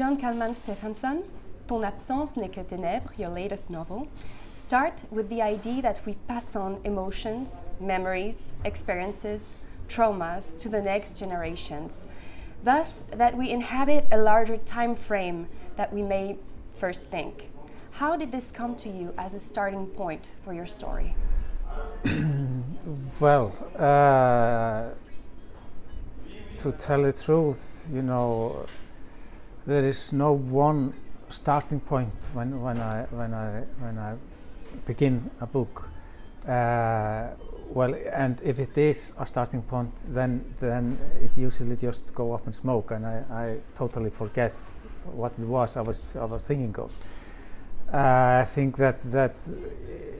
Jón Kalman Stefánsson, Ton absence n'est que ténèbres, your latest novel, start with the idea that we pass on emotions, memories, experiences, traumas to the next generations. Thus, that we inhabit a larger time frame that we may first think. How did this come to you as a starting point for your story? well, uh, to tell the truth, you know, there is no one starting point when, when I when I when I begin a book. Uh, well, and if it is a starting point, then then it usually just go up in smoke, and I, I totally forget what it was I was I was thinking of. Uh, I think that that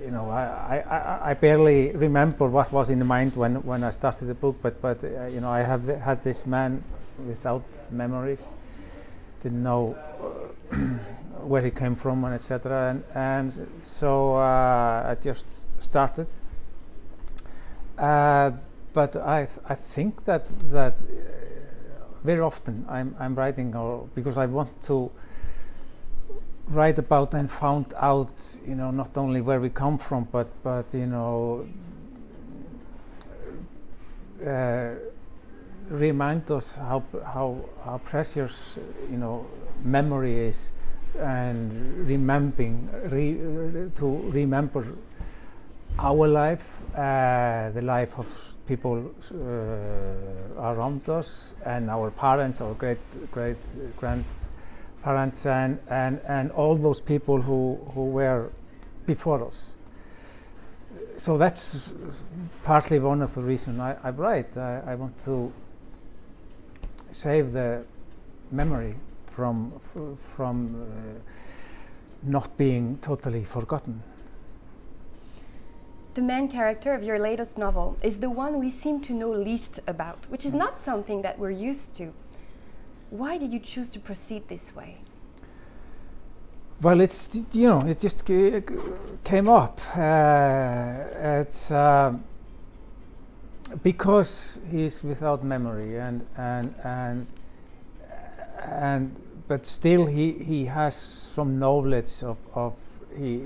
you know I, I, I barely remember what was in the mind when, when I started the book, but but uh, you know I have had this man without memories, didn't know where he came from and etc. And, and so uh, I just started. Uh, but I th I think that that uh, very often I'm I'm writing or because I want to write about and found out you know not only where we come from but but you know uh, remind us how how how precious you know memory is and remembering re, to remember our life uh, the life of people uh, around us and our parents our great great grandparents and, and, and all those people who, who were before us so that's partly one of the reasons I, I write. I, I, want to save the memory from from uh, not being totally forgotten. The main character of your latest novel is the one we seem to know least about, which is mm. not something that we're used to. Why did you choose to proceed this way? Well, it's you know it just came up. Uh, it's uh, because he's without memory and and and and but still he he has some knowledge of of he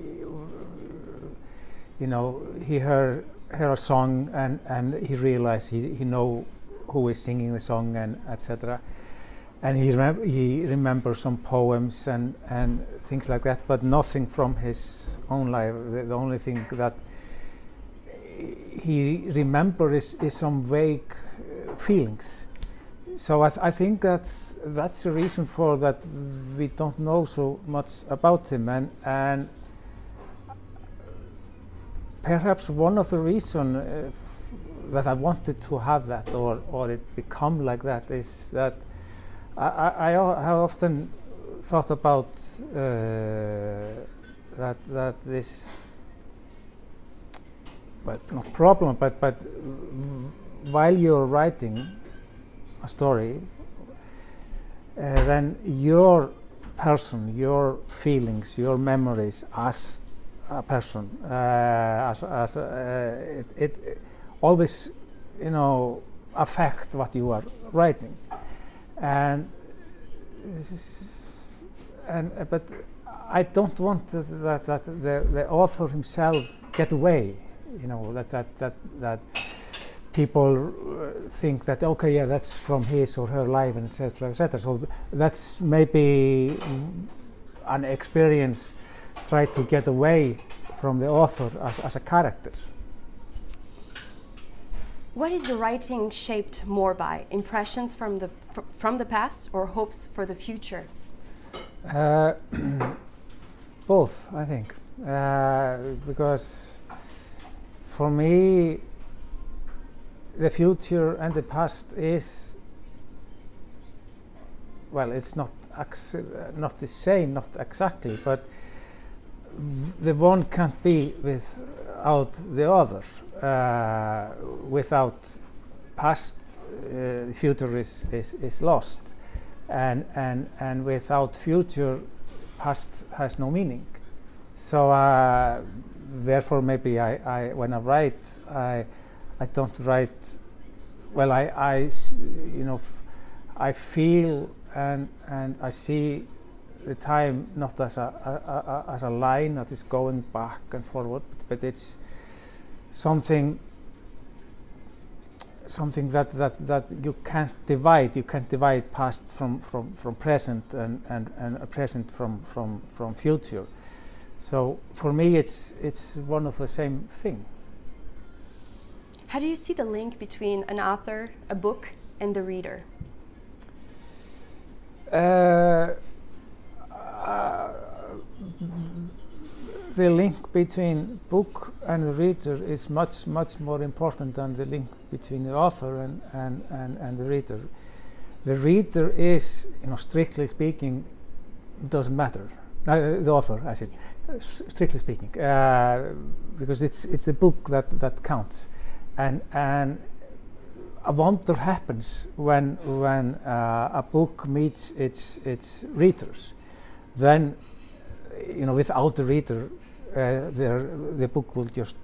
you know he heard heard a song and and he realized he he know who is singing the song and etc and he he remembers some poems and and things like that but nothing from his own life. The, the only thing that he remembers is, some vague uh, feelings. So I, th I, think that's that's the reason for that we don't know so much about him. And and perhaps one of the reasons uh, that I wanted to have that or or it become like that is that I, I, I have often thought about uh, that that this but not problem but but while you're writing a story, uh, then your person, your feelings, your memories as a person, uh, as, as uh, it, it, always, you know, affect what you are writing, and and but I don't want that that the, the author himself get away, you know, that that that that people uh, think that okay yeah that's from his or her life and etc etc so th that's maybe an experience try to get away from the author as, as a character. What is your writing shaped more by? Impressions from the fr from the past or hopes for the future? Uh, both i think. Uh, because for me the future and the past is well it's not not the same not exactly but the one can't be without the other. Uh, without past uh, the future is, is, is lost. And, and, and without future past has no meaning. So uh, therefore maybe I, I when I write I I don't write. Well, I, I you know, I feel and and I see the time not as a, a, a, as a line that is going back and forward, but, but it's something something that, that, that you can't divide. You can't divide past from, from, from present and, and, and present from, from, from future. So for me, it's, it's one of the same thing. How do you see the link between an author, a book, and the reader? Uh, uh, the link between book and the reader is much, much more important than the link between the author and, and, and, and the reader. The reader is, you know, strictly speaking, doesn't matter. Uh, the author, I said, strictly speaking, uh, because it's it's the book that that counts, and and a wonder happens when when uh, a book meets its its readers. Then, you know, without the reader, uh, the book will just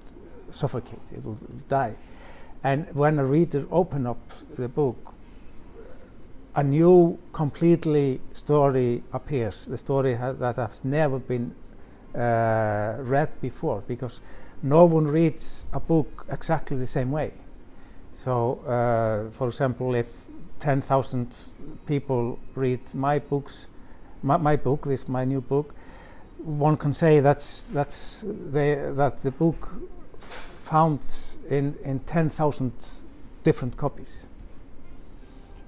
suffocate, it will die. And when a reader open up the book, a new, completely story appears, the story ha that has never been uh, read before, because no one reads a book exactly the same way. So, uh, for example, if 10,000 people read my books, my, my book, this my new book, one can say that's that's the, that the book found in in 10,000 different copies.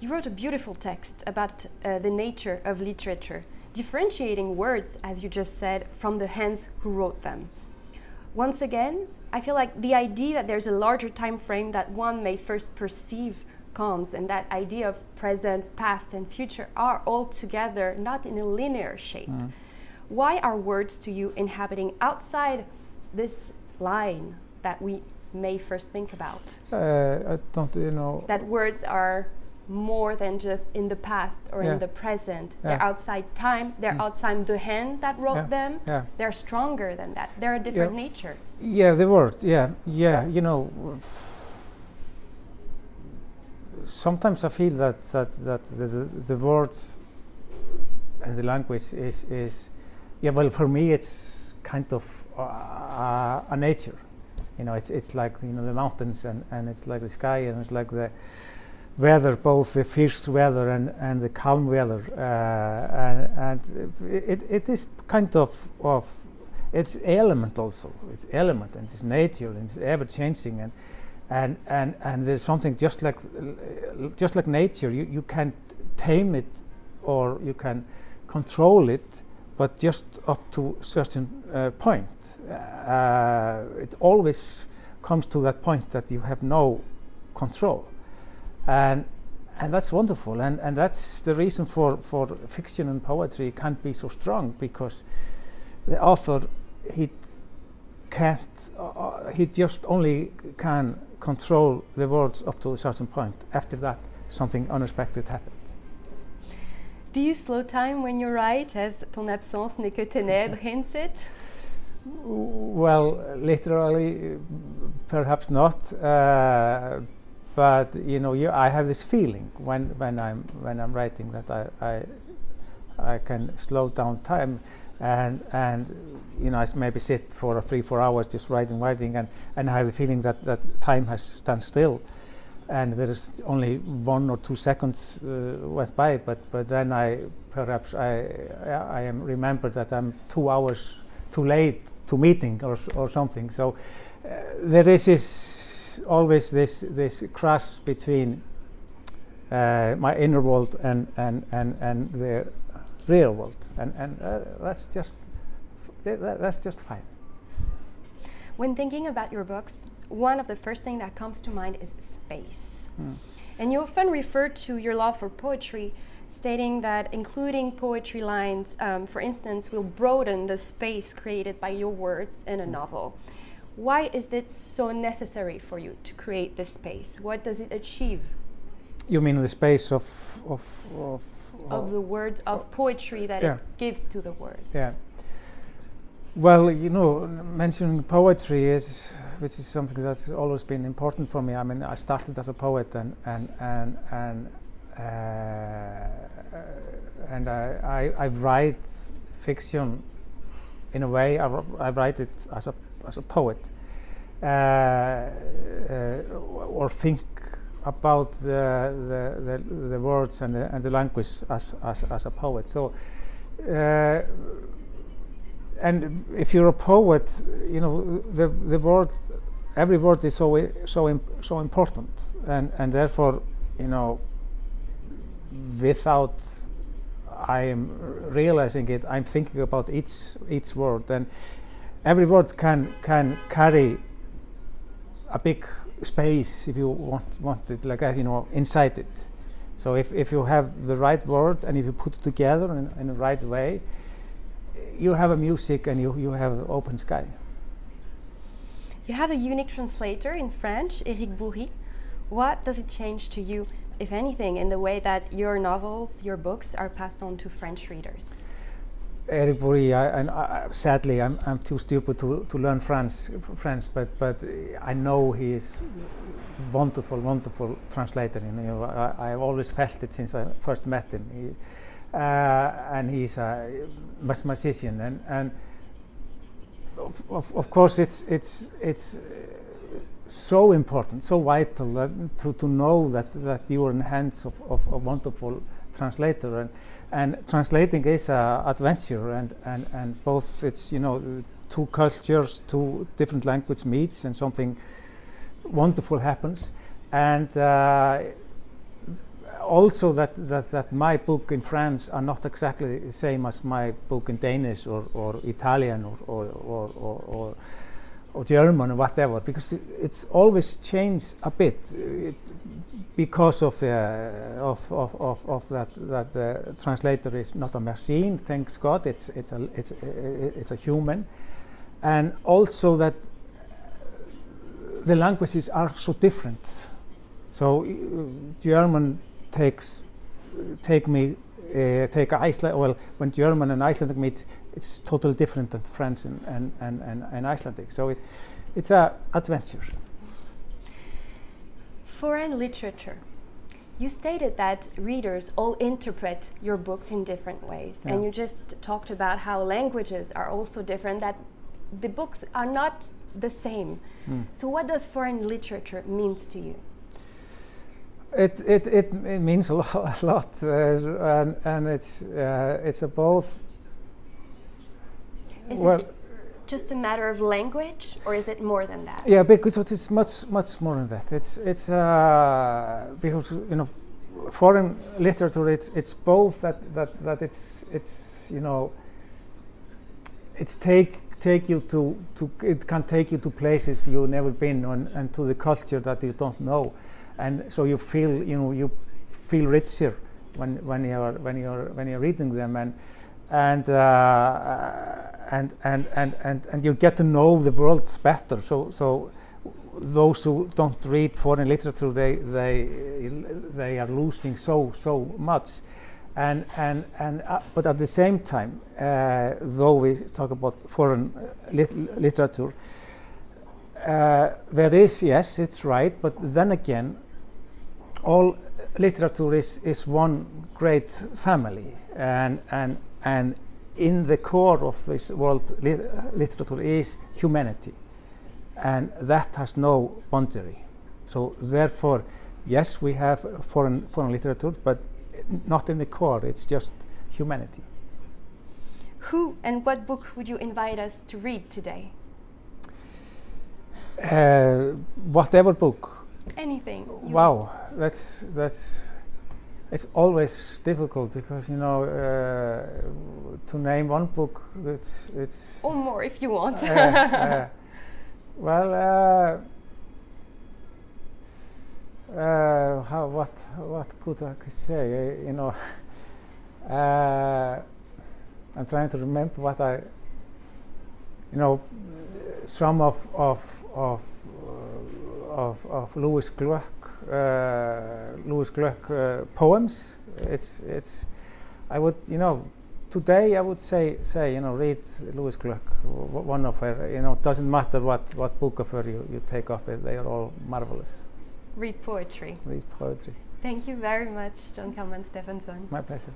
You wrote a beautiful text about uh, the nature of literature, differentiating words, as you just said, from the hands who wrote them. Once again, I feel like the idea that there's a larger time frame that one may first perceive comes, and that idea of present, past, and future are all together not in a linear shape. Mm. Why are words to you inhabiting outside this line that we may first think about? Uh, I don't, you know. That words are more than just in the past or yeah. in the present. Yeah. They're outside time, they're mm. outside the hand that wrote them. They're stronger than that. They're a different nature. Yeah, the word, yeah, yeah, you know. Sometimes I feel that, that, that the, the, the words and the language is, is yeah, well, for me, it's kind of uh, a nature. You know, it's it's like you know the mountains and, and it's like the sky and it's like the weather, both the fierce weather and, and the calm weather, uh, and, and it, it is kind of of it's element also. It's element and it's nature and it's ever changing and and and and there's something just like just like nature. You you can't tame it or you can control it but just up to a certain uh, point. Uh, it always comes to that point that you have no control. And, and that's wonderful. And, and that's the reason for, for fiction and poetry can't be so strong because the author, he can't, uh, uh he just only can control the words up to a certain point. After that, something unexpected happened Do you slow time when you write, as ton absence n'est que ténèbres hints it? Well, literally, perhaps not. Uh, but you know, you, I have this feeling when, when I'm when I'm writing that I, I I can slow down time, and and you know I maybe sit for three four hours just writing writing, and and I have the feeling that that time has stand still and there is only one or two seconds uh, went by, but but then I perhaps I I am remembered that I'm two hours too late to meeting or or something. So uh, there is this always this this crash between uh, my inner world and and and and the real world, and and uh, that's just that's just fine. When thinking about your books, one of the first things that comes to mind is space. Mm. And you often refer to your love for poetry, stating that including poetry lines, um, for instance, will broaden the space created by your words in a novel. Why is this so necessary for you to create this space? What does it achieve? You mean the space of of of, of the words of poetry that yeah. it gives to the words? Yeah. Well, you know, mentioning poetry is, which is something that's always been important for me. I mean, I started as a poet, and and and and uh, and I, I, I write fiction in a way I, I write it as a as a poet uh, uh, or think about the, the, the, the, words and the, and the language as, as, as a poet. So, uh, and if you're a poet, you know the the word, every word is so so imp so important, and and therefore, you know, without I am realizing it, I'm thinking about each each word, and every word can can carry a big space if you want want it like that, you know, inside it. So if if you have the right word and if you put it together in, in the right way, you have a music and you you have open sky. You have a unique translator in French, Eric Boury. What does it change to you if anything, in the way that your novels, your books are passed on to French readers? Eric Boury, and I, sadly, I'm, I'm too stupid to, to learn French, French, but but I know he is wonderful, wonderful translator. You know, I, have always felt it since I first met him. He, uh, and he's a mathematician, and and of, of course it's it's it's so important, so vital to, to know that, that you are in the hands of, of a wonderful translator. And, and translating is an adventure, and, and, and both it's, you know, two cultures, two different language meets, and something wonderful happens. And uh, also that, that, that my book in France are not exactly the same as my book in Danish or, or Italian or, or, or, or or German or whatever, because it's always changed a bit it, because of the uh, of, of, of, of, that that the translator is not a machine. Thanks God, it's it's a it's it's a human, and also that the languages are so different. So uh, German takes take me uh, take Iceland. Well, when German and Icelandic meet, it's totally different than French and, and, and, and, and Icelandic. So it, it's an adventure. Foreign literature. You stated that readers all interpret your books in different ways, yeah. and you just talked about how languages are also different, that the books are not the same. Mm. So, what does foreign literature means to you? It, it, it, it means a, lo a lot, uh, and, and it's, uh, it's a both is well, it just a matter of language, or is it more than that? Yeah, because it's much much more than that. It's it's uh, because you know, foreign literature. It's it's both that that that it's it's you know. It's take take you to to it can take you to places you've never been on and to the culture that you don't know, and so you feel you know you feel richer when when you're when you're when you're reading them and and uh, and, and, and, and, and you get to know the world better. So, so those who don't read foreign literature, they, they, they are losing so, so much. And, and, and, uh, but at the same time, uh, though we talk about foreign lit literature, uh, there is, yes, it's right, but then again, all literature is, is one great family. And, and, and in the core of this world li literature is humanity, and that has no boundary. So therefore, yes, we have foreign foreign literature, but not in the core. It's just humanity. Who and what book would you invite us to read today? Uh, whatever book. Anything. Wow, that's that's it's always difficult because you know uh, to name one book it's it's or more if you want. Uh, uh, well uh, uh, how what what could I say? You know uh, I'm trying to remember what I you know some of of of of, of Louise Glück uh, Louise Glück uh, poems. It's it's I would you know today I would say say you know read Louise Glück one of her you know doesn't matter what what book of her you, you take up they are all marvelous. Read poetry. Read poetry. Thank you very much, Jón Kalman Stefánsson. My pleasure.